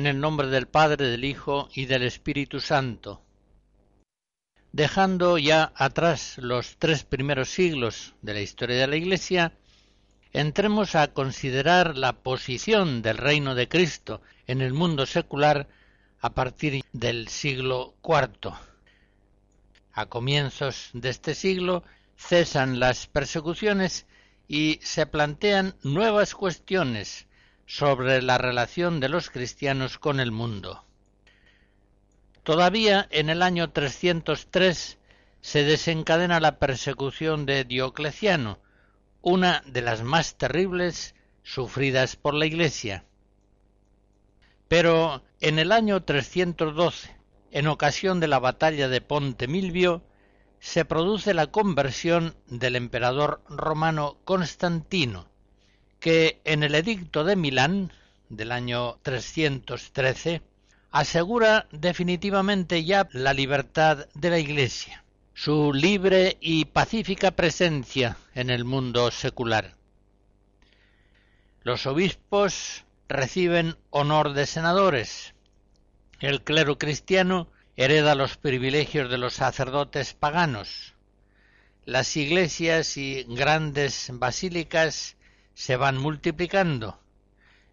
En el nombre del Padre, del Hijo y del Espíritu Santo. Dejando ya atrás los tres primeros siglos de la historia de la Iglesia, entremos a considerar la posición del reino de Cristo en el mundo secular a partir del siglo IV. A comienzos de este siglo cesan las persecuciones y se plantean nuevas cuestiones sobre la relación de los cristianos con el mundo. Todavía en el año 303 se desencadena la persecución de Diocleciano, una de las más terribles sufridas por la Iglesia. Pero en el año 312, en ocasión de la batalla de Ponte Milvio, se produce la conversión del emperador romano Constantino, que en el edicto de Milán del año 313 asegura definitivamente ya la libertad de la Iglesia, su libre y pacífica presencia en el mundo secular. Los obispos reciben honor de senadores. El clero cristiano hereda los privilegios de los sacerdotes paganos. Las iglesias y grandes basílicas se van multiplicando.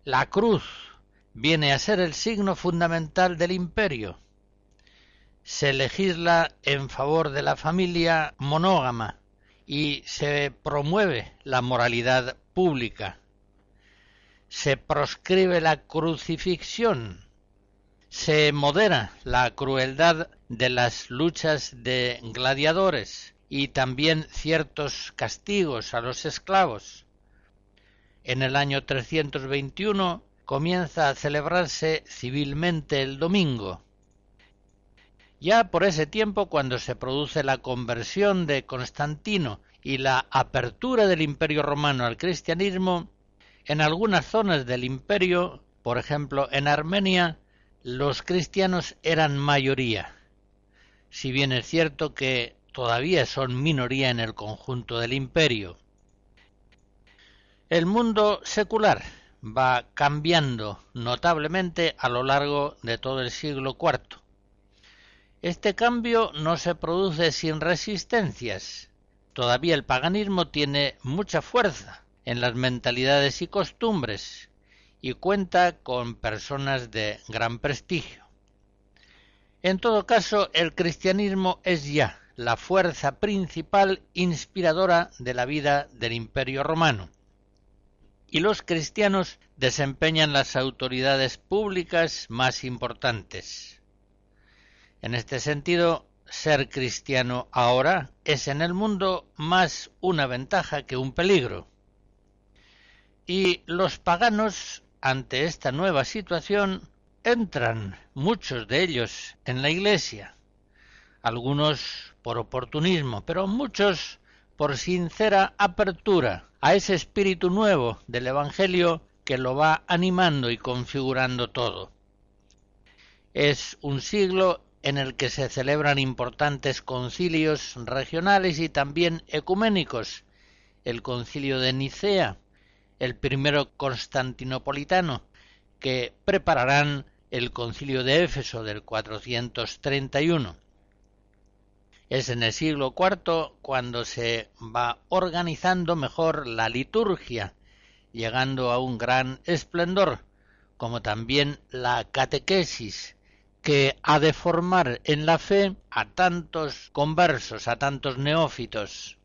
La cruz viene a ser el signo fundamental del imperio. Se legisla en favor de la familia monógama y se promueve la moralidad pública. Se proscribe la crucifixión. Se modera la crueldad de las luchas de gladiadores y también ciertos castigos a los esclavos en el año 321 comienza a celebrarse civilmente el domingo. Ya por ese tiempo, cuando se produce la conversión de Constantino y la apertura del imperio romano al cristianismo, en algunas zonas del imperio, por ejemplo en Armenia, los cristianos eran mayoría, si bien es cierto que todavía son minoría en el conjunto del imperio. El mundo secular va cambiando notablemente a lo largo de todo el siglo IV. Este cambio no se produce sin resistencias. Todavía el paganismo tiene mucha fuerza en las mentalidades y costumbres y cuenta con personas de gran prestigio. En todo caso, el cristianismo es ya la fuerza principal inspiradora de la vida del imperio romano y los cristianos desempeñan las autoridades públicas más importantes. En este sentido, ser cristiano ahora es en el mundo más una ventaja que un peligro. Y los paganos, ante esta nueva situación, entran, muchos de ellos, en la Iglesia, algunos por oportunismo, pero muchos por sincera apertura a ese espíritu nuevo del Evangelio que lo va animando y configurando todo. Es un siglo en el que se celebran importantes concilios regionales y también ecuménicos, el concilio de Nicea, el primero constantinopolitano, que prepararán el concilio de Éfeso del 431. Es en el siglo IV cuando se va organizando mejor la liturgia, llegando a un gran esplendor, como también la catequesis, que ha de formar en la fe a tantos conversos, a tantos neófitos.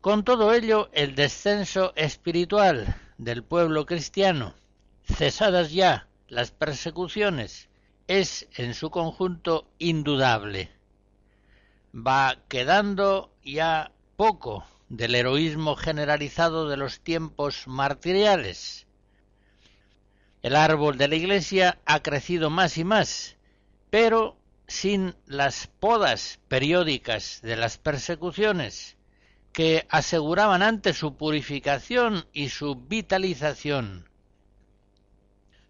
Con todo ello, el descenso espiritual del pueblo cristiano, cesadas ya las persecuciones, es en su conjunto indudable. Va quedando ya poco del heroísmo generalizado de los tiempos martiriales, el árbol de la iglesia ha crecido más y más, pero sin las podas periódicas de las persecuciones, que aseguraban antes su purificación y su vitalización.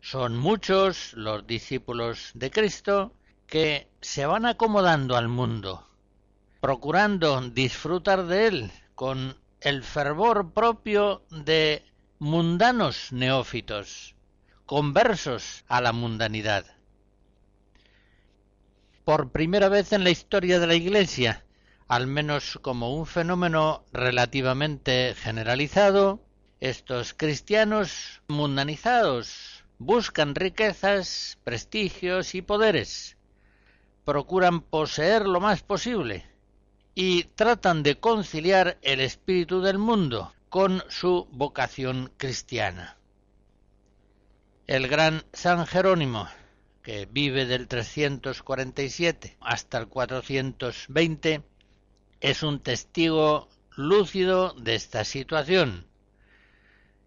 Son muchos los discípulos de Cristo que se van acomodando al mundo, procurando disfrutar de él con el fervor propio de mundanos neófitos conversos a la mundanidad. Por primera vez en la historia de la Iglesia, al menos como un fenómeno relativamente generalizado, estos cristianos mundanizados buscan riquezas, prestigios y poderes, procuran poseer lo más posible y tratan de conciliar el espíritu del mundo con su vocación cristiana. El gran San Jerónimo, que vive del 347 hasta el 420, es un testigo lúcido de esta situación.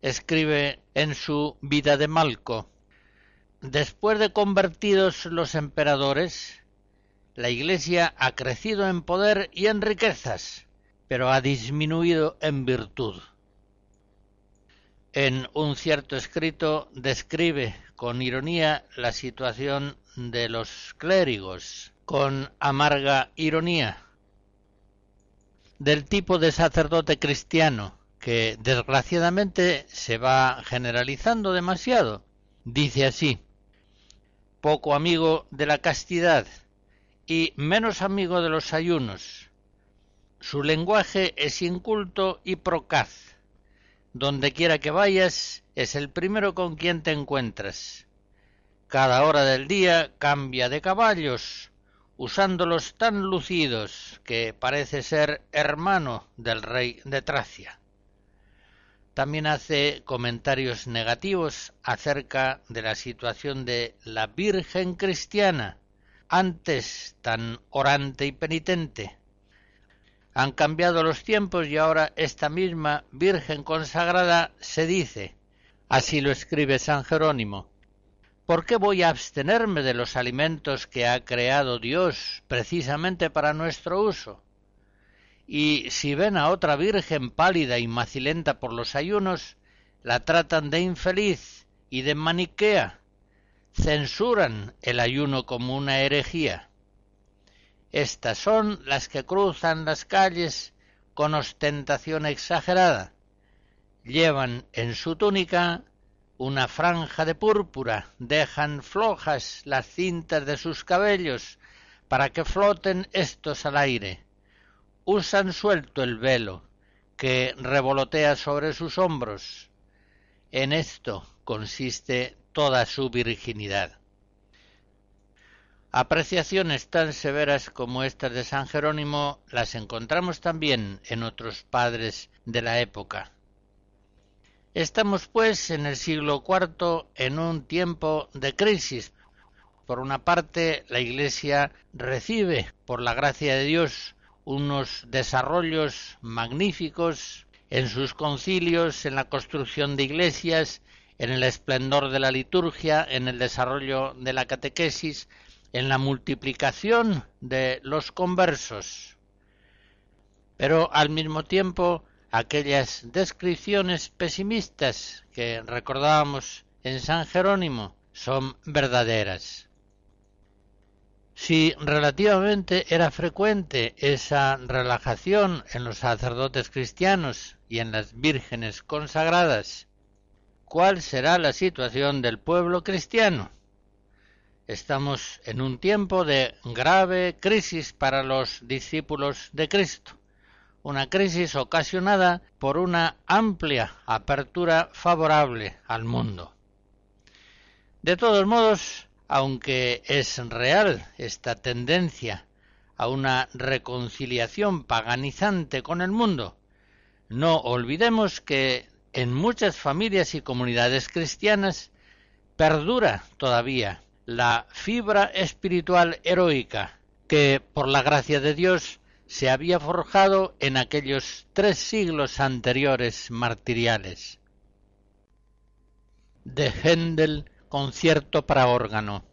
Escribe en su Vida de Malco, Después de convertidos los emperadores, la Iglesia ha crecido en poder y en riquezas, pero ha disminuido en virtud en un cierto escrito describe con ironía la situación de los clérigos, con amarga ironía, del tipo de sacerdote cristiano que desgraciadamente se va generalizando demasiado. Dice así, poco amigo de la castidad y menos amigo de los ayunos. Su lenguaje es inculto y procaz donde quiera que vayas, es el primero con quien te encuentras. Cada hora del día cambia de caballos, usándolos tan lucidos que parece ser hermano del rey de Tracia. También hace comentarios negativos acerca de la situación de la Virgen cristiana, antes tan orante y penitente, han cambiado los tiempos y ahora esta misma Virgen consagrada se dice, así lo escribe San Jerónimo, ¿por qué voy a abstenerme de los alimentos que ha creado Dios precisamente para nuestro uso? Y si ven a otra Virgen pálida y macilenta por los ayunos, la tratan de infeliz y de maniquea, censuran el ayuno como una herejía. Estas son las que cruzan las calles con ostentación exagerada. Llevan en su túnica una franja de púrpura, dejan flojas las cintas de sus cabellos para que floten estos al aire. Usan suelto el velo que revolotea sobre sus hombros. En esto consiste toda su virginidad. Apreciaciones tan severas como estas de San Jerónimo las encontramos también en otros padres de la época. Estamos, pues, en el siglo IV en un tiempo de crisis. Por una parte, la Iglesia recibe, por la gracia de Dios, unos desarrollos magníficos en sus concilios, en la construcción de iglesias, en el esplendor de la liturgia, en el desarrollo de la catequesis, en la multiplicación de los conversos. Pero al mismo tiempo aquellas descripciones pesimistas que recordábamos en San Jerónimo son verdaderas. Si relativamente era frecuente esa relajación en los sacerdotes cristianos y en las vírgenes consagradas, ¿cuál será la situación del pueblo cristiano? Estamos en un tiempo de grave crisis para los discípulos de Cristo, una crisis ocasionada por una amplia apertura favorable al mundo. De todos modos, aunque es real esta tendencia a una reconciliación paganizante con el mundo, no olvidemos que en muchas familias y comunidades cristianas perdura todavía la fibra espiritual heroica que, por la gracia de Dios, se había forjado en aquellos tres siglos anteriores martiriales. De Händel, concierto para órgano.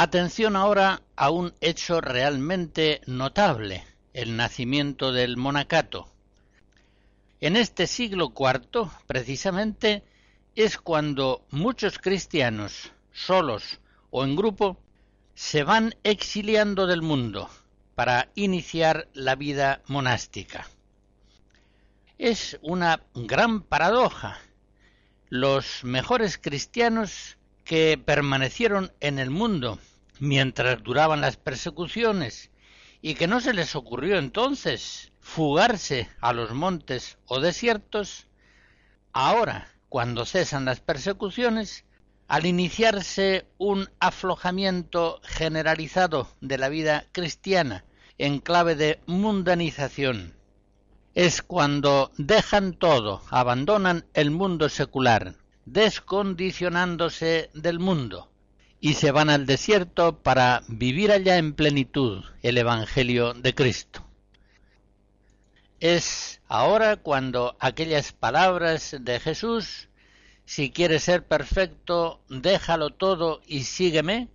Atención ahora a un hecho realmente notable, el nacimiento del monacato. En este siglo IV, precisamente, es cuando muchos cristianos, solos o en grupo, se van exiliando del mundo para iniciar la vida monástica. Es una gran paradoja. Los mejores cristianos que permanecieron en el mundo mientras duraban las persecuciones. Y que no se les ocurrió entonces fugarse a los montes o desiertos, ahora, cuando cesan las persecuciones, al iniciarse un aflojamiento generalizado de la vida cristiana en clave de mundanización, es cuando dejan todo, abandonan el mundo secular, descondicionándose del mundo y se van al desierto para vivir allá en plenitud el Evangelio de Cristo. Es ahora cuando aquellas palabras de Jesús, si quieres ser perfecto, déjalo todo y sígueme,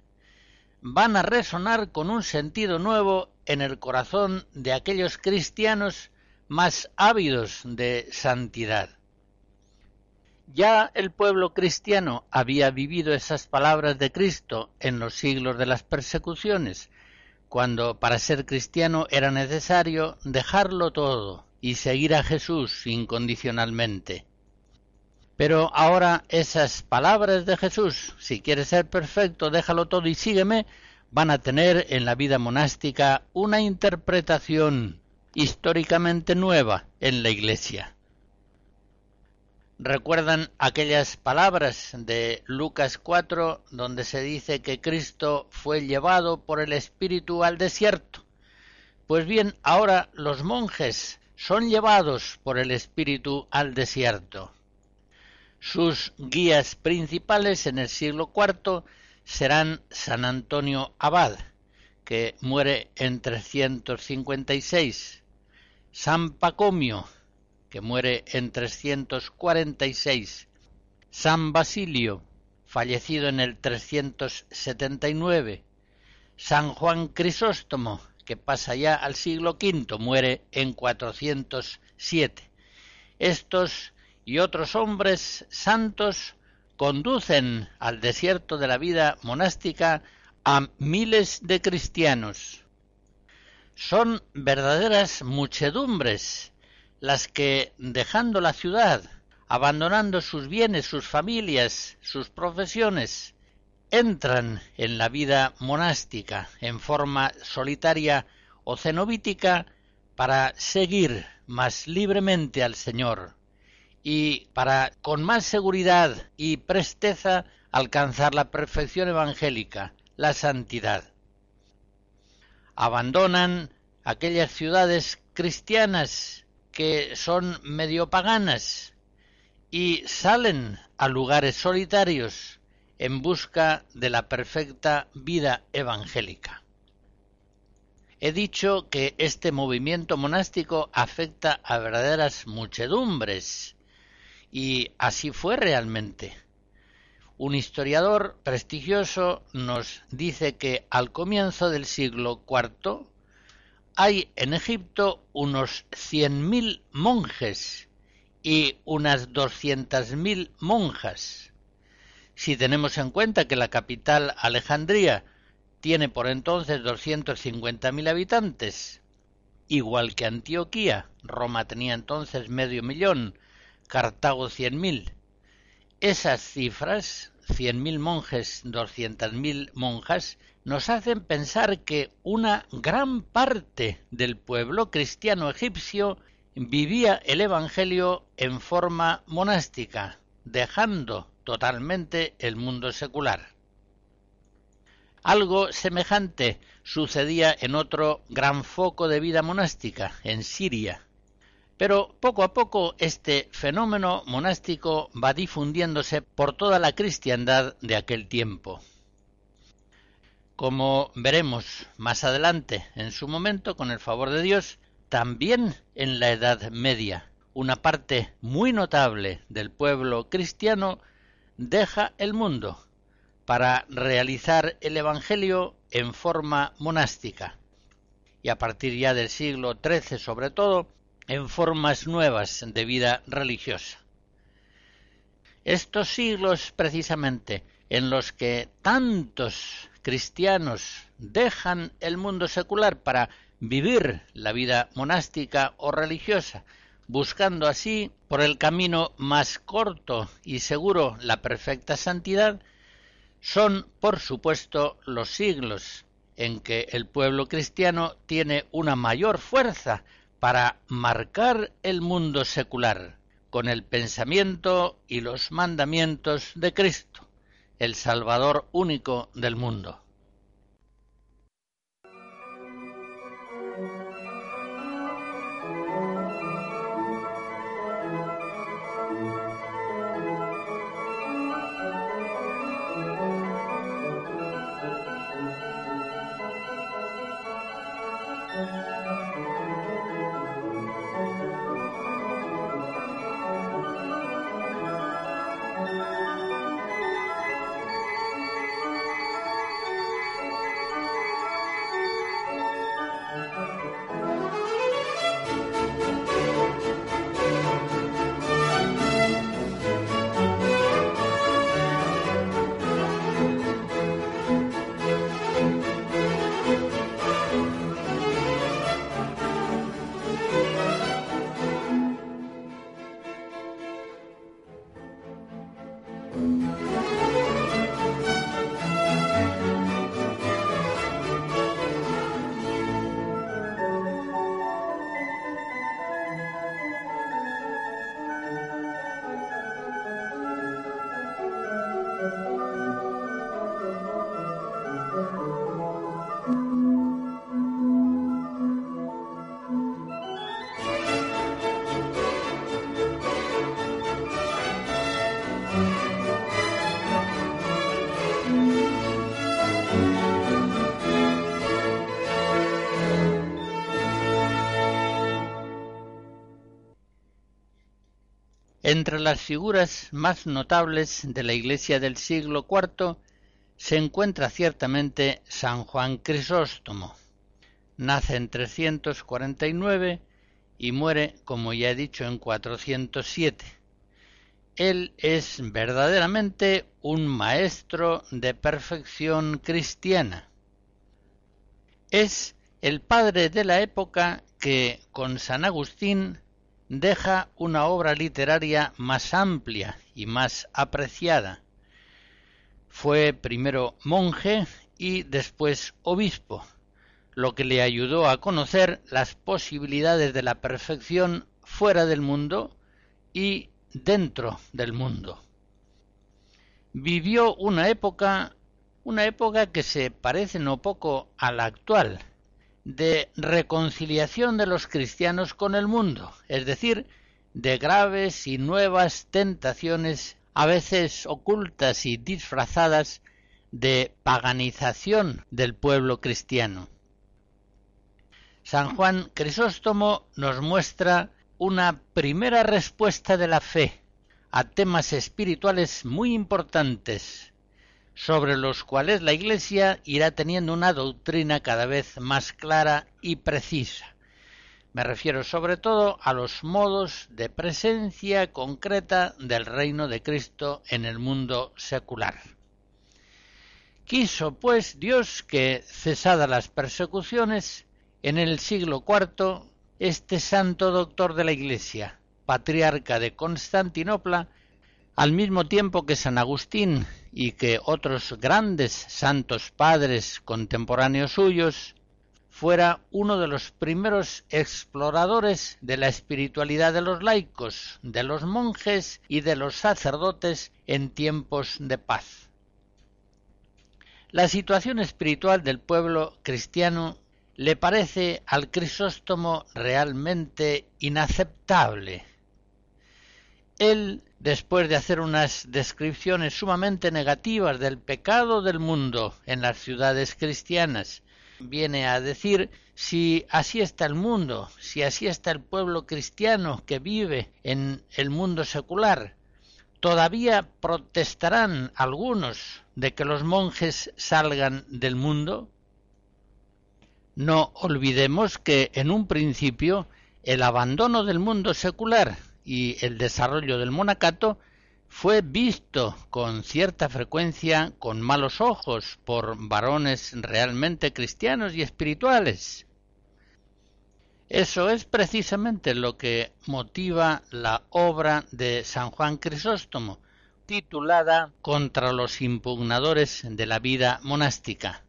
van a resonar con un sentido nuevo en el corazón de aquellos cristianos más ávidos de santidad. Ya el pueblo cristiano había vivido esas palabras de Cristo en los siglos de las persecuciones, cuando para ser cristiano era necesario dejarlo todo y seguir a Jesús incondicionalmente. Pero ahora esas palabras de Jesús, si quieres ser perfecto, déjalo todo y sígueme, van a tener en la vida monástica una interpretación históricamente nueva en la Iglesia recuerdan aquellas palabras de Lucas 4 donde se dice que Cristo fue llevado por el Espíritu al desierto. Pues bien, ahora los monjes son llevados por el Espíritu al desierto. Sus guías principales en el siglo IV serán San Antonio Abad, que muere en 356, San Pacomio, que muere en 346, San Basilio, fallecido en el 379, San Juan Crisóstomo, que pasa ya al siglo V, muere en 407. Estos y otros hombres santos conducen al desierto de la vida monástica a miles de cristianos. Son verdaderas muchedumbres las que, dejando la ciudad, abandonando sus bienes, sus familias, sus profesiones, entran en la vida monástica en forma solitaria o cenobítica para seguir más libremente al Señor y para con más seguridad y presteza alcanzar la perfección evangélica, la santidad. Abandonan aquellas ciudades cristianas que son medio paganas y salen a lugares solitarios en busca de la perfecta vida evangélica. He dicho que este movimiento monástico afecta a verdaderas muchedumbres, y así fue realmente. Un historiador prestigioso nos dice que al comienzo del siglo IV hay en Egipto unos cien mil monjes y unas doscientas mil monjas. Si tenemos en cuenta que la capital Alejandría tiene por entonces 250.000 habitantes, igual que Antioquía. Roma tenía entonces medio millón, Cartago 100.000. Esas cifras, 100.000 monjes, 200.000 monjas, nos hacen pensar que una gran parte del pueblo cristiano egipcio vivía el Evangelio en forma monástica, dejando totalmente el mundo secular. Algo semejante sucedía en otro gran foco de vida monástica, en Siria. Pero poco a poco este fenómeno monástico va difundiéndose por toda la cristiandad de aquel tiempo. Como veremos más adelante, en su momento, con el favor de Dios, también en la Edad Media, una parte muy notable del pueblo cristiano deja el mundo para realizar el Evangelio en forma monástica y a partir ya del siglo XIII sobre todo en formas nuevas de vida religiosa. Estos siglos precisamente en los que tantos cristianos dejan el mundo secular para vivir la vida monástica o religiosa, buscando así por el camino más corto y seguro la perfecta santidad, son, por supuesto, los siglos en que el pueblo cristiano tiene una mayor fuerza para marcar el mundo secular con el pensamiento y los mandamientos de Cristo, el Salvador único del mundo. Entre las figuras más notables de la Iglesia del siglo IV se encuentra ciertamente San Juan Crisóstomo. Nace en 349 y muere, como ya he dicho, en 407. Él es verdaderamente un maestro de perfección cristiana. Es el padre de la época que, con San Agustín, deja una obra literaria más amplia y más apreciada. Fue primero monje y después obispo, lo que le ayudó a conocer las posibilidades de la perfección fuera del mundo y dentro del mundo. Vivió una época, una época que se parece no poco a la actual, de reconciliación de los cristianos con el mundo, es decir, de graves y nuevas tentaciones, a veces ocultas y disfrazadas, de paganización del pueblo cristiano. San Juan Crisóstomo nos muestra una primera respuesta de la fe a temas espirituales muy importantes, sobre los cuales la Iglesia irá teniendo una doctrina cada vez más clara y precisa. Me refiero sobre todo a los modos de presencia concreta del reino de Cristo en el mundo secular. Quiso, pues, Dios que, cesadas las persecuciones, en el siglo IV este santo doctor de la Iglesia, patriarca de Constantinopla, al mismo tiempo que San Agustín y que otros grandes santos padres contemporáneos suyos, fuera uno de los primeros exploradores de la espiritualidad de los laicos, de los monjes y de los sacerdotes en tiempos de paz. La situación espiritual del pueblo cristiano le parece al Crisóstomo realmente inaceptable. Él, después de hacer unas descripciones sumamente negativas del pecado del mundo en las ciudades cristianas, viene a decir si así está el mundo, si así está el pueblo cristiano que vive en el mundo secular, todavía protestarán algunos de que los monjes salgan del mundo? No olvidemos que en un principio el abandono del mundo secular y el desarrollo del monacato fue visto con cierta frecuencia con malos ojos por varones realmente cristianos y espirituales. Eso es precisamente lo que motiva la obra de San Juan Crisóstomo, titulada Contra los impugnadores de la vida monástica.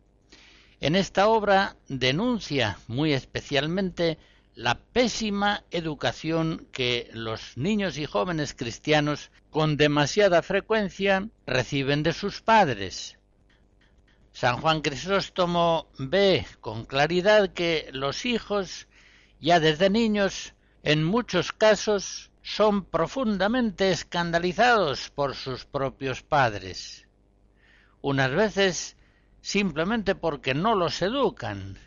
En esta obra denuncia muy especialmente la pésima educación que los niños y jóvenes cristianos con demasiada frecuencia reciben de sus padres. San Juan Crisóstomo ve con claridad que los hijos, ya desde niños, en muchos casos son profundamente escandalizados por sus propios padres. Unas veces simplemente porque no los educan,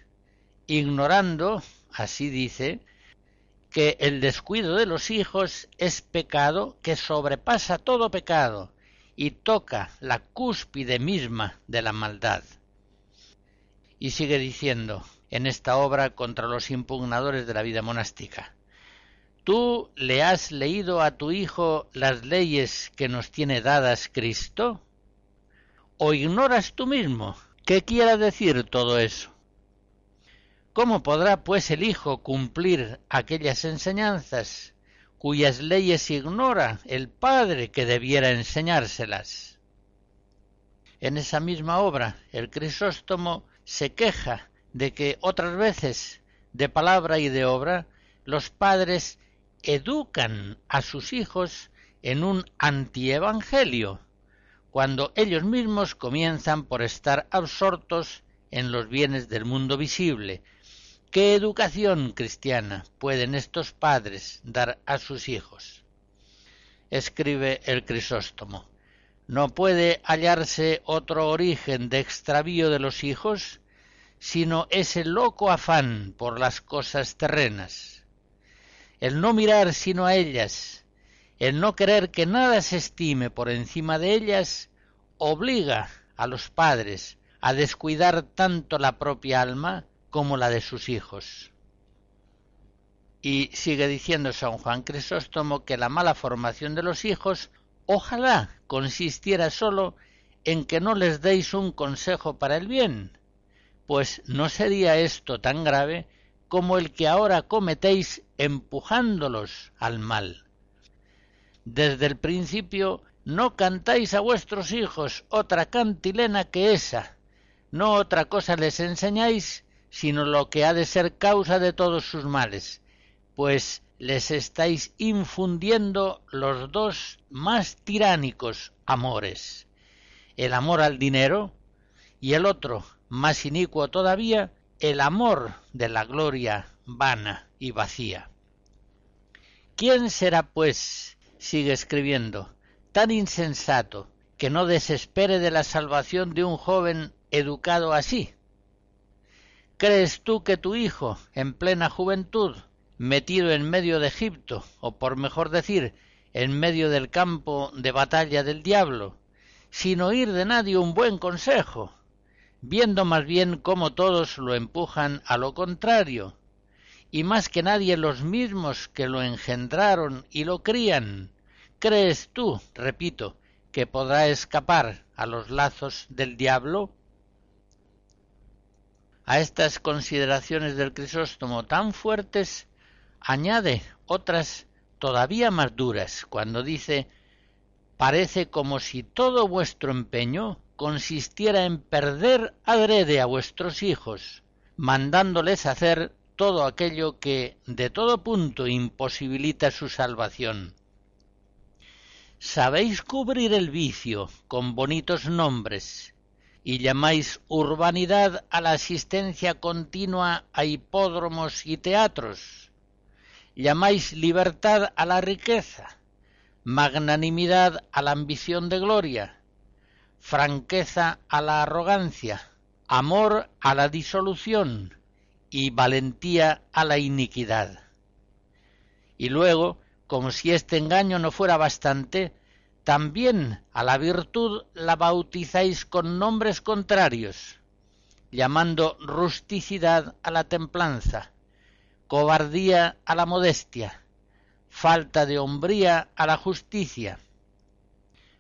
ignorando, así dice, que el descuido de los hijos es pecado que sobrepasa todo pecado y toca la cúspide misma de la maldad. Y sigue diciendo en esta obra contra los impugnadores de la vida monástica. ¿Tú le has leído a tu hijo las leyes que nos tiene dadas Cristo? ¿O ignoras tú mismo ¿Qué quiere decir todo eso? ¿Cómo podrá pues el Hijo cumplir aquellas enseñanzas cuyas leyes ignora el Padre que debiera enseñárselas? En esa misma obra, el Crisóstomo se queja de que otras veces, de palabra y de obra, los padres educan a sus hijos en un antievangelio, cuando ellos mismos comienzan por estar absortos en los bienes del mundo visible. ¿Qué educación cristiana pueden estos padres dar a sus hijos? Escribe el Crisóstomo. No puede hallarse otro origen de extravío de los hijos, sino ese loco afán por las cosas terrenas. El no mirar sino a ellas, el no querer que nada se estime por encima de ellas obliga a los padres a descuidar tanto la propia alma como la de sus hijos. Y sigue diciendo San Juan Crisóstomo que la mala formación de los hijos ojalá consistiera sólo en que no les deis un consejo para el bien, pues no sería esto tan grave como el que ahora cometéis empujándolos al mal. desde el principio no cantáis a vuestros hijos otra cantilena que esa, no otra cosa les enseñáis, sino lo que ha de ser causa de todos sus males, pues les estáis infundiendo los dos más tiránicos amores, el amor al dinero y el otro, más inicuo todavía, el amor de la gloria vana y vacía. ¿Quién será, pues, sigue escribiendo, tan insensato que no desespere de la salvación de un joven educado así? ¿Crees tú que tu hijo, en plena juventud, metido en medio de Egipto, o por mejor decir, en medio del campo de batalla del diablo, sin oír de nadie un buen consejo, viendo más bien cómo todos lo empujan a lo contrario, y más que nadie los mismos que lo engendraron y lo crían, ¿crees tú, repito, que podrá escapar a los lazos del diablo? A estas consideraciones del Crisóstomo tan fuertes añade otras todavía más duras cuando dice parece como si todo vuestro empeño consistiera en perder adrede a vuestros hijos, mandándoles hacer todo aquello que de todo punto imposibilita su salvación. Sabéis cubrir el vicio con bonitos nombres, y llamáis urbanidad a la asistencia continua a hipódromos y teatros. Llamáis libertad a la riqueza, magnanimidad a la ambición de gloria, franqueza a la arrogancia, amor a la disolución y valentía a la iniquidad. Y luego, como si este engaño no fuera bastante, también a la virtud la bautizáis con nombres contrarios, llamando rusticidad a la templanza, cobardía a la modestia, falta de hombría a la justicia.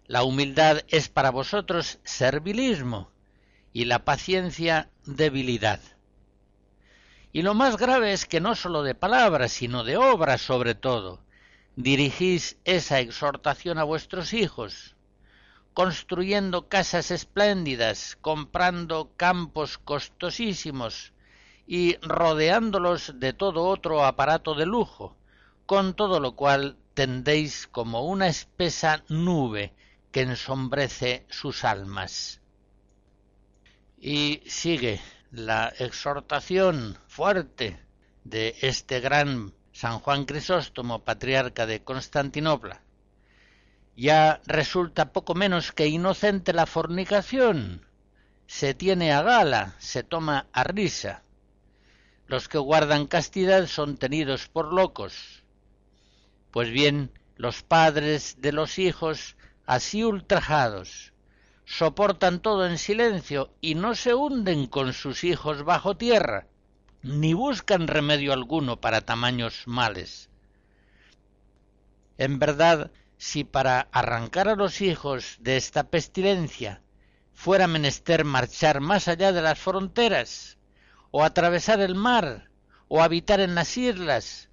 La humildad es para vosotros servilismo y la paciencia debilidad. Y lo más grave es que no sólo de palabras, sino de obras sobre todo, dirigís esa exhortación a vuestros hijos, construyendo casas espléndidas, comprando campos costosísimos y rodeándolos de todo otro aparato de lujo, con todo lo cual tendéis como una espesa nube que ensombrece sus almas. Y sigue la exhortación fuerte de este gran San Juan Crisóstomo, patriarca de Constantinopla, ya resulta poco menos que inocente la fornicación. Se tiene a gala, se toma a risa. Los que guardan castidad son tenidos por locos. Pues bien, los padres de los hijos, así ultrajados, soportan todo en silencio y no se hunden con sus hijos bajo tierra, ni buscan remedio alguno para tamaños males. En verdad, si para arrancar a los hijos de esta pestilencia fuera menester marchar más allá de las fronteras, o atravesar el mar, o habitar en las islas,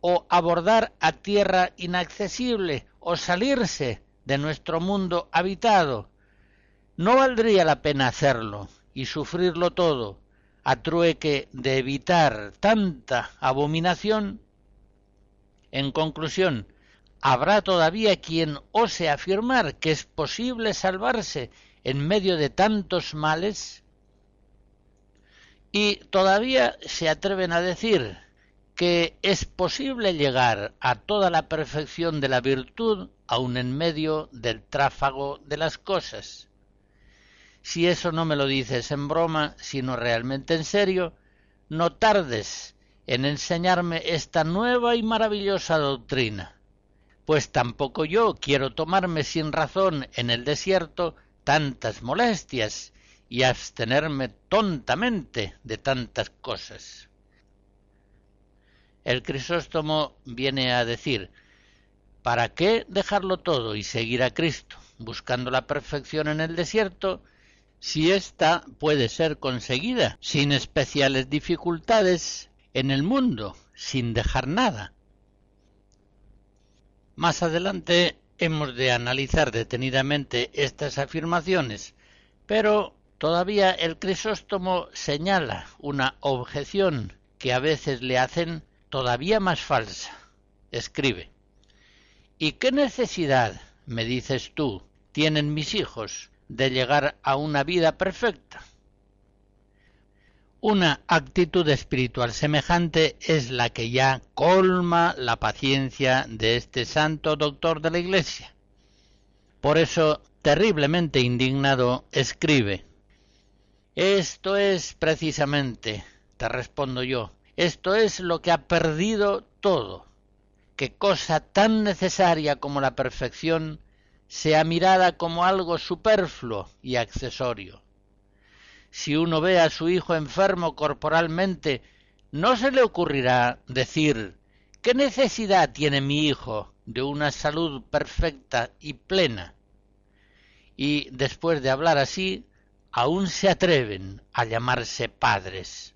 o abordar a tierra inaccesible, o salirse de nuestro mundo habitado, no valdría la pena hacerlo y sufrirlo todo, a trueque de evitar tanta abominación? En conclusión, ¿habrá todavía quien ose afirmar que es posible salvarse en medio de tantos males? Y todavía se atreven a decir que es posible llegar a toda la perfección de la virtud aun en medio del tráfago de las cosas si eso no me lo dices en broma, sino realmente en serio, no tardes en enseñarme esta nueva y maravillosa doctrina, pues tampoco yo quiero tomarme sin razón en el desierto tantas molestias y abstenerme tontamente de tantas cosas. El Crisóstomo viene a decir, ¿para qué dejarlo todo y seguir a Cristo, buscando la perfección en el desierto, si ésta puede ser conseguida sin especiales dificultades en el mundo, sin dejar nada. Más adelante hemos de analizar detenidamente estas afirmaciones, pero todavía el Crisóstomo señala una objeción que a veces le hacen todavía más falsa. Escribe ¿Y qué necesidad, me dices tú, tienen mis hijos de llegar a una vida perfecta? Una actitud espiritual semejante es la que ya colma la paciencia de este santo doctor de la Iglesia. Por eso, terriblemente indignado, escribe Esto es precisamente, te respondo yo, esto es lo que ha perdido todo, que cosa tan necesaria como la perfección sea mirada como algo superfluo y accesorio si uno ve a su hijo enfermo corporalmente, no se le ocurrirá decir ¿Qué necesidad tiene mi hijo de una salud perfecta y plena? Y después de hablar así, aún se atreven a llamarse padres.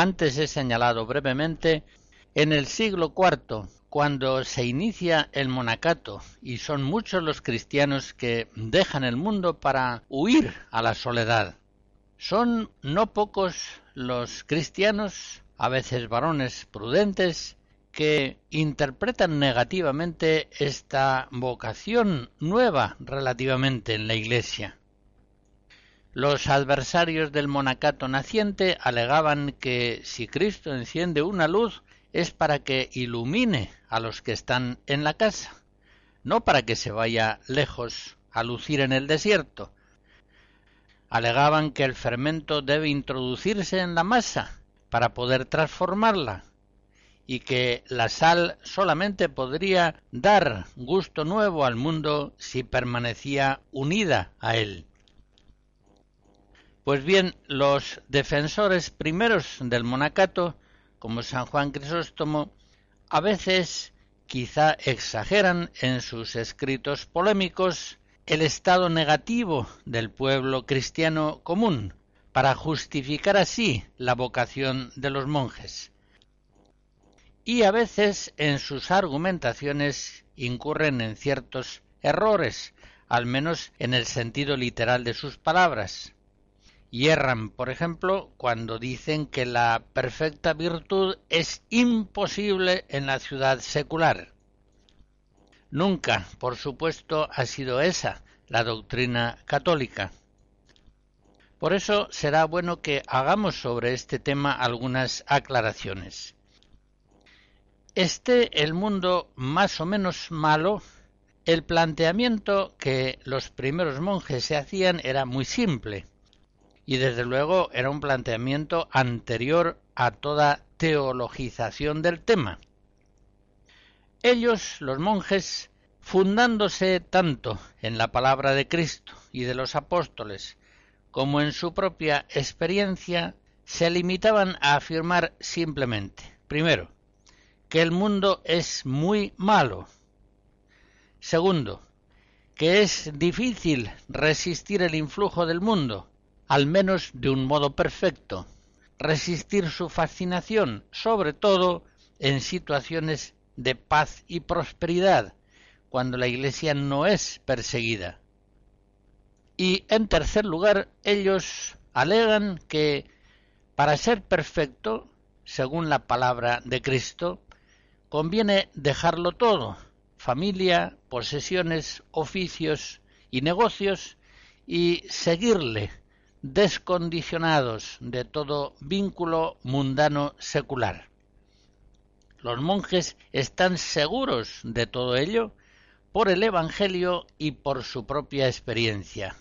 Antes he señalado brevemente, en el siglo IV, cuando se inicia el monacato y son muchos los cristianos que dejan el mundo para huir a la soledad, son no pocos los cristianos, a veces varones prudentes, que interpretan negativamente esta vocación nueva relativamente en la Iglesia. Los adversarios del monacato naciente alegaban que si Cristo enciende una luz es para que ilumine a los que están en la casa, no para que se vaya lejos a lucir en el desierto. Alegaban que el fermento debe introducirse en la masa para poder transformarla y que la sal solamente podría dar gusto nuevo al mundo si permanecía unida a él. Pues bien, los defensores primeros del monacato, como San Juan Crisóstomo, a veces quizá exageran en sus escritos polémicos el estado negativo del pueblo cristiano común, para justificar así la vocación de los monjes. Y a veces en sus argumentaciones incurren en ciertos errores, al menos en el sentido literal de sus palabras. Hierran, por ejemplo, cuando dicen que la perfecta virtud es imposible en la ciudad secular. Nunca, por supuesto, ha sido esa la doctrina católica. Por eso será bueno que hagamos sobre este tema algunas aclaraciones. Este el mundo más o menos malo, el planteamiento que los primeros monjes se hacían era muy simple y desde luego era un planteamiento anterior a toda teologización del tema. Ellos, los monjes, fundándose tanto en la palabra de Cristo y de los apóstoles como en su propia experiencia, se limitaban a afirmar simplemente, primero, que el mundo es muy malo. Segundo, que es difícil resistir el influjo del mundo, al menos de un modo perfecto, resistir su fascinación, sobre todo en situaciones de paz y prosperidad, cuando la Iglesia no es perseguida. Y en tercer lugar, ellos alegan que para ser perfecto, según la palabra de Cristo, conviene dejarlo todo, familia, posesiones, oficios y negocios, y seguirle descondicionados de todo vínculo mundano secular. Los monjes están seguros de todo ello por el Evangelio y por su propia experiencia.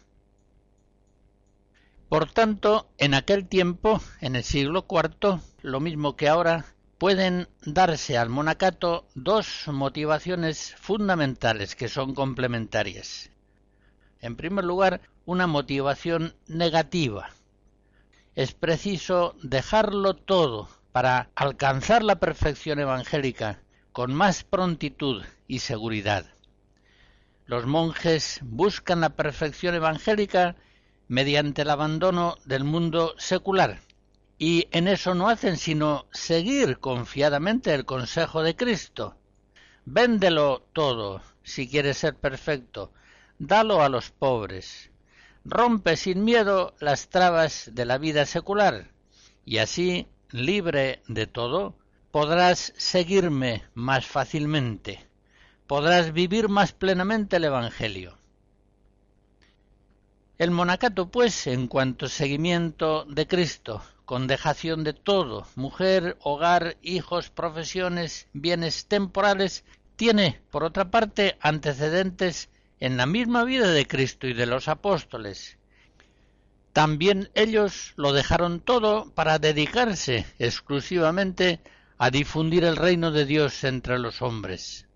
Por tanto, en aquel tiempo, en el siglo IV, lo mismo que ahora, pueden darse al monacato dos motivaciones fundamentales que son complementarias. En primer lugar, una motivación negativa. Es preciso dejarlo todo para alcanzar la perfección evangélica con más prontitud y seguridad. Los monjes buscan la perfección evangélica mediante el abandono del mundo secular y en eso no hacen sino seguir confiadamente el consejo de Cristo. Véndelo todo si quieres ser perfecto, dalo a los pobres. Rompe sin miedo las trabas de la vida secular y así, libre de todo, podrás seguirme más fácilmente, podrás vivir más plenamente el Evangelio. El monacato, pues, en cuanto seguimiento de Cristo, con dejación de todo, mujer, hogar, hijos, profesiones, bienes temporales, tiene, por otra parte, antecedentes en la misma vida de Cristo y de los apóstoles. También ellos lo dejaron todo para dedicarse exclusivamente a difundir el reino de Dios entre los hombres.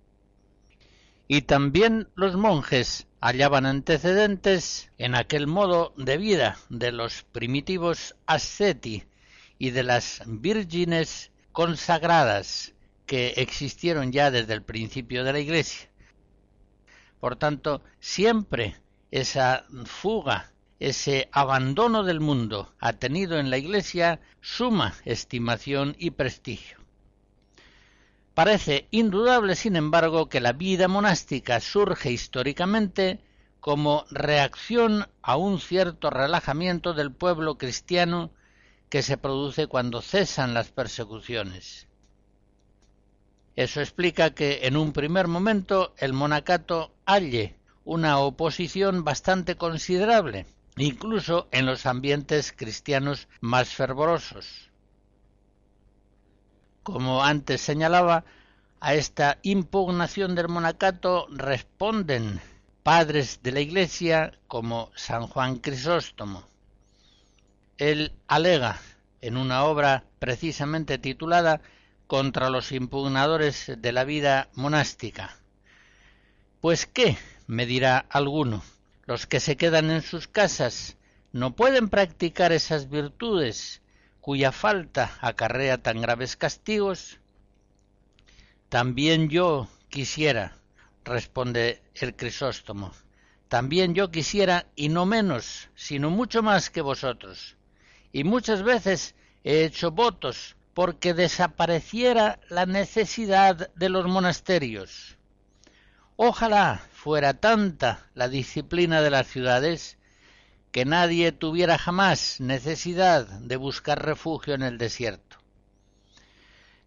Y también los monjes hallaban antecedentes en aquel modo de vida de los primitivos asceti y de las vírgenes consagradas que existieron ya desde el principio de la Iglesia. Por tanto, siempre esa fuga, ese abandono del mundo ha tenido en la Iglesia suma estimación y prestigio. Parece indudable, sin embargo, que la vida monástica surge históricamente como reacción a un cierto relajamiento del pueblo cristiano que se produce cuando cesan las persecuciones. Eso explica que en un primer momento el monacato halle una oposición bastante considerable, incluso en los ambientes cristianos más fervorosos. Como antes señalaba, a esta impugnación del monacato responden padres de la Iglesia como San Juan Crisóstomo. Él alega en una obra precisamente titulada Contra los impugnadores de la vida monástica. Pues qué, me dirá alguno, los que se quedan en sus casas no pueden practicar esas virtudes cuya falta acarrea tan graves castigos? También yo quisiera, responde el Crisóstomo, también yo quisiera, y no menos, sino mucho más que vosotros. Y muchas veces he hecho votos porque desapareciera la necesidad de los monasterios. Ojalá fuera tanta la disciplina de las ciudades que nadie tuviera jamás necesidad de buscar refugio en el desierto.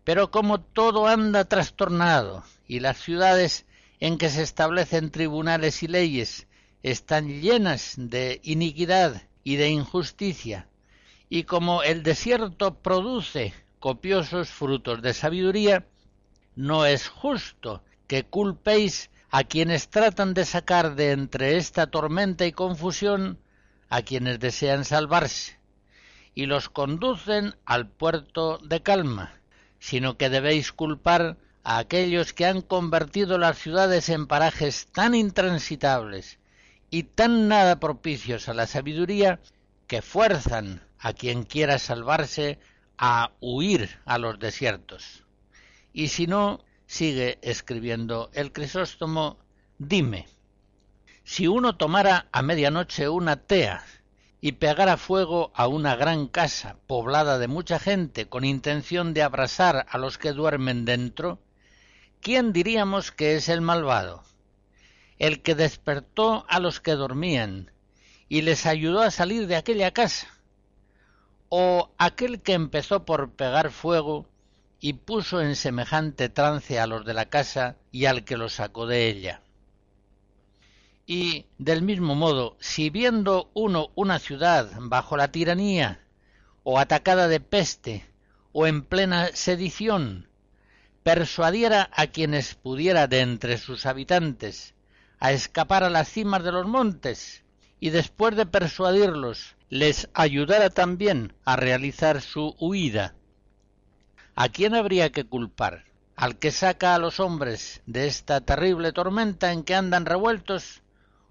Pero como todo anda trastornado y las ciudades en que se establecen tribunales y leyes están llenas de iniquidad y de injusticia, y como el desierto produce copiosos frutos de sabiduría, no es justo que culpéis a quienes tratan de sacar de entre esta tormenta y confusión a quienes desean salvarse y los conducen al puerto de calma, sino que debéis culpar a aquellos que han convertido las ciudades en parajes tan intransitables y tan nada propicios a la sabiduría que fuerzan a quien quiera salvarse a huir a los desiertos. Y si no, sigue escribiendo el Crisóstomo, dime, si uno tomara a medianoche una tea y pegara fuego a una gran casa poblada de mucha gente con intención de abrasar a los que duermen dentro, ¿quién diríamos que es el malvado? El que despertó a los que dormían y les ayudó a salir de aquella casa, o aquel que empezó por pegar fuego y puso en semejante trance a los de la casa y al que los sacó de ella. Y del mismo modo, si viendo uno una ciudad bajo la tiranía, o atacada de peste, o en plena sedición, persuadiera a quienes pudiera de entre sus habitantes a escapar a las cimas de los montes, y después de persuadirlos les ayudara también a realizar su huida. ¿A quién habría que culpar? ¿Al que saca a los hombres de esta terrible tormenta en que andan revueltos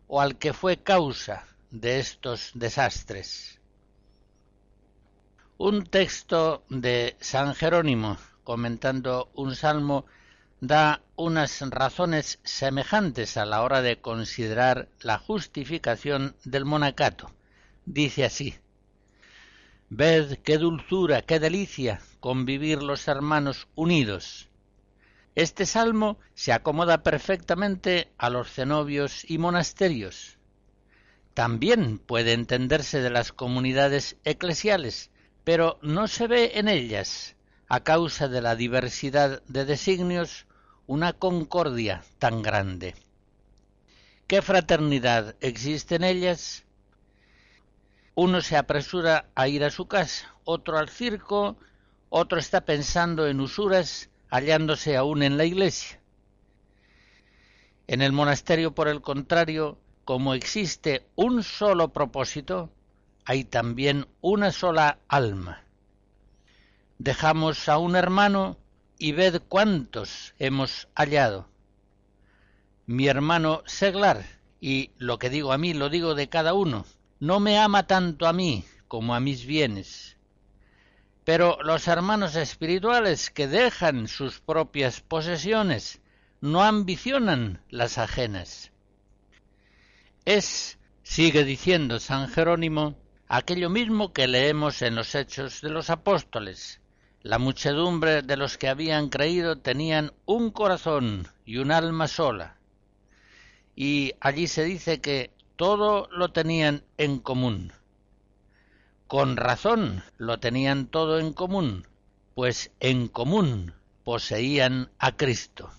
o al que fue causa de estos desastres? Un texto de San Jerónimo comentando un salmo da unas razones semejantes a la hora de considerar la justificación del monacato. Dice así Ved qué dulzura, qué delicia convivir los hermanos unidos. Este salmo se acomoda perfectamente a los cenobios y monasterios. También puede entenderse de las comunidades eclesiales, pero no se ve en ellas, a causa de la diversidad de designios, una concordia tan grande. ¿Qué fraternidad existe en ellas? Uno se apresura a ir a su casa, otro al circo, otro está pensando en usuras, hallándose aún en la iglesia. En el monasterio, por el contrario, como existe un solo propósito, hay también una sola alma. Dejamos a un hermano y ved cuántos hemos hallado. Mi hermano Seglar, y lo que digo a mí lo digo de cada uno, no me ama tanto a mí como a mis bienes. Pero los hermanos espirituales que dejan sus propias posesiones no ambicionan las ajenas. Es, sigue diciendo San Jerónimo, aquello mismo que leemos en los Hechos de los Apóstoles, la muchedumbre de los que habían creído tenían un corazón y un alma sola. Y allí se dice que todo lo tenían en común. Con razón lo tenían todo en común, pues en común poseían a Cristo.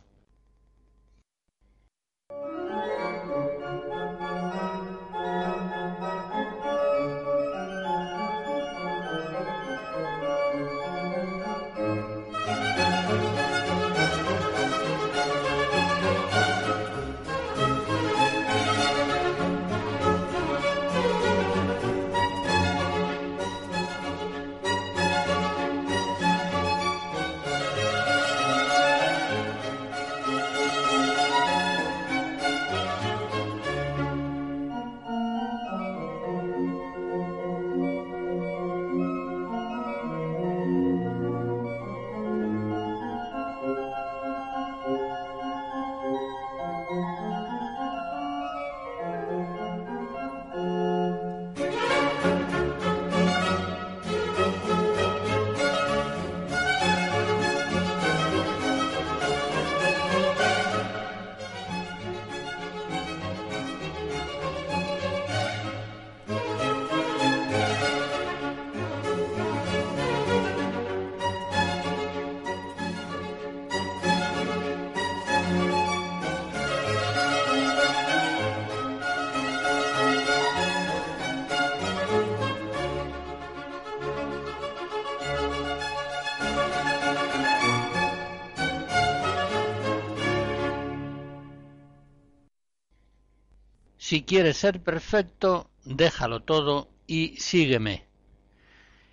Si quieres ser perfecto, déjalo todo y sígueme.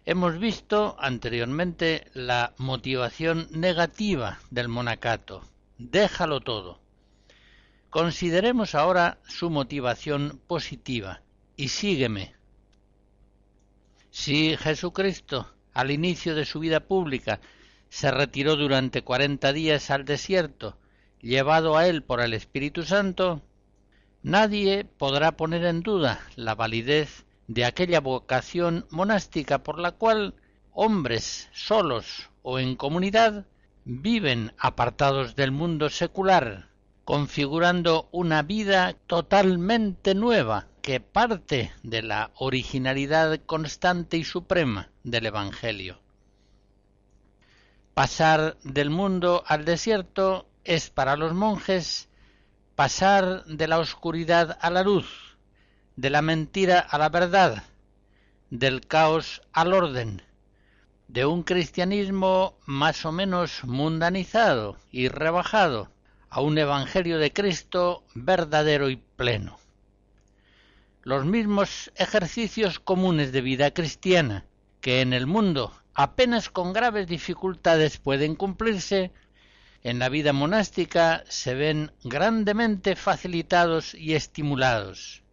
Hemos visto anteriormente la motivación negativa del monacato. Déjalo todo. Consideremos ahora su motivación positiva y sígueme. Si Jesucristo, al inicio de su vida pública, se retiró durante cuarenta días al desierto, llevado a él por el Espíritu Santo, nadie podrá poner en duda la validez de aquella vocación monástica por la cual hombres solos o en comunidad viven apartados del mundo secular, configurando una vida totalmente nueva que parte de la originalidad constante y suprema del Evangelio. Pasar del mundo al desierto es para los monjes pasar de la oscuridad a la luz, de la mentira a la verdad, del caos al orden, de un cristianismo más o menos mundanizado y rebajado a un evangelio de Cristo verdadero y pleno. Los mismos ejercicios comunes de vida cristiana que en el mundo apenas con graves dificultades pueden cumplirse, en la vida monástica se ven grandemente facilitados y estimulados.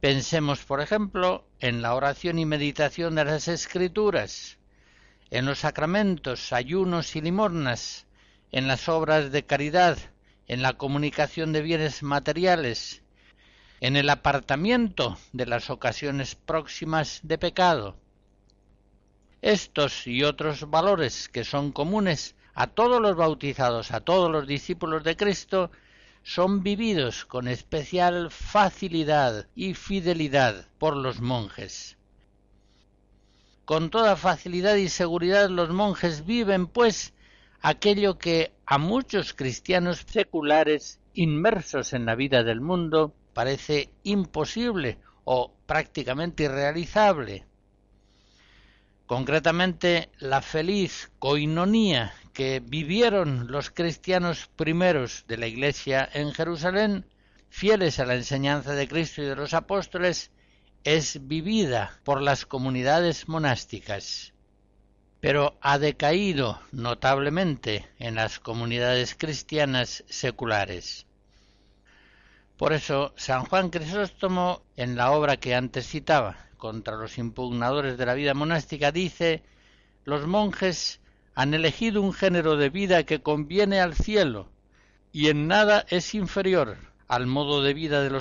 Pensemos, por ejemplo, en la oración y meditación de las Escrituras, en los sacramentos, ayunos y limornas, en las obras de caridad, en la comunicación de bienes materiales, en el apartamiento de las ocasiones próximas de pecado, estos y otros valores que son comunes a todos los bautizados, a todos los discípulos de Cristo, son vividos con especial facilidad y fidelidad por los monjes. Con toda facilidad y seguridad los monjes viven, pues, aquello que a muchos cristianos seculares inmersos en la vida del mundo parece imposible o prácticamente irrealizable concretamente la feliz coinonía que vivieron los cristianos primeros de la Iglesia en Jerusalén, fieles a la enseñanza de Cristo y de los apóstoles, es vivida por las comunidades monásticas, pero ha decaído notablemente en las comunidades cristianas seculares. Por eso, San Juan Crisóstomo, en la obra que antes citaba, contra los impugnadores de la vida monástica, dice los monjes han elegido un género de vida que conviene al cielo y en nada es inferior al modo de vida de los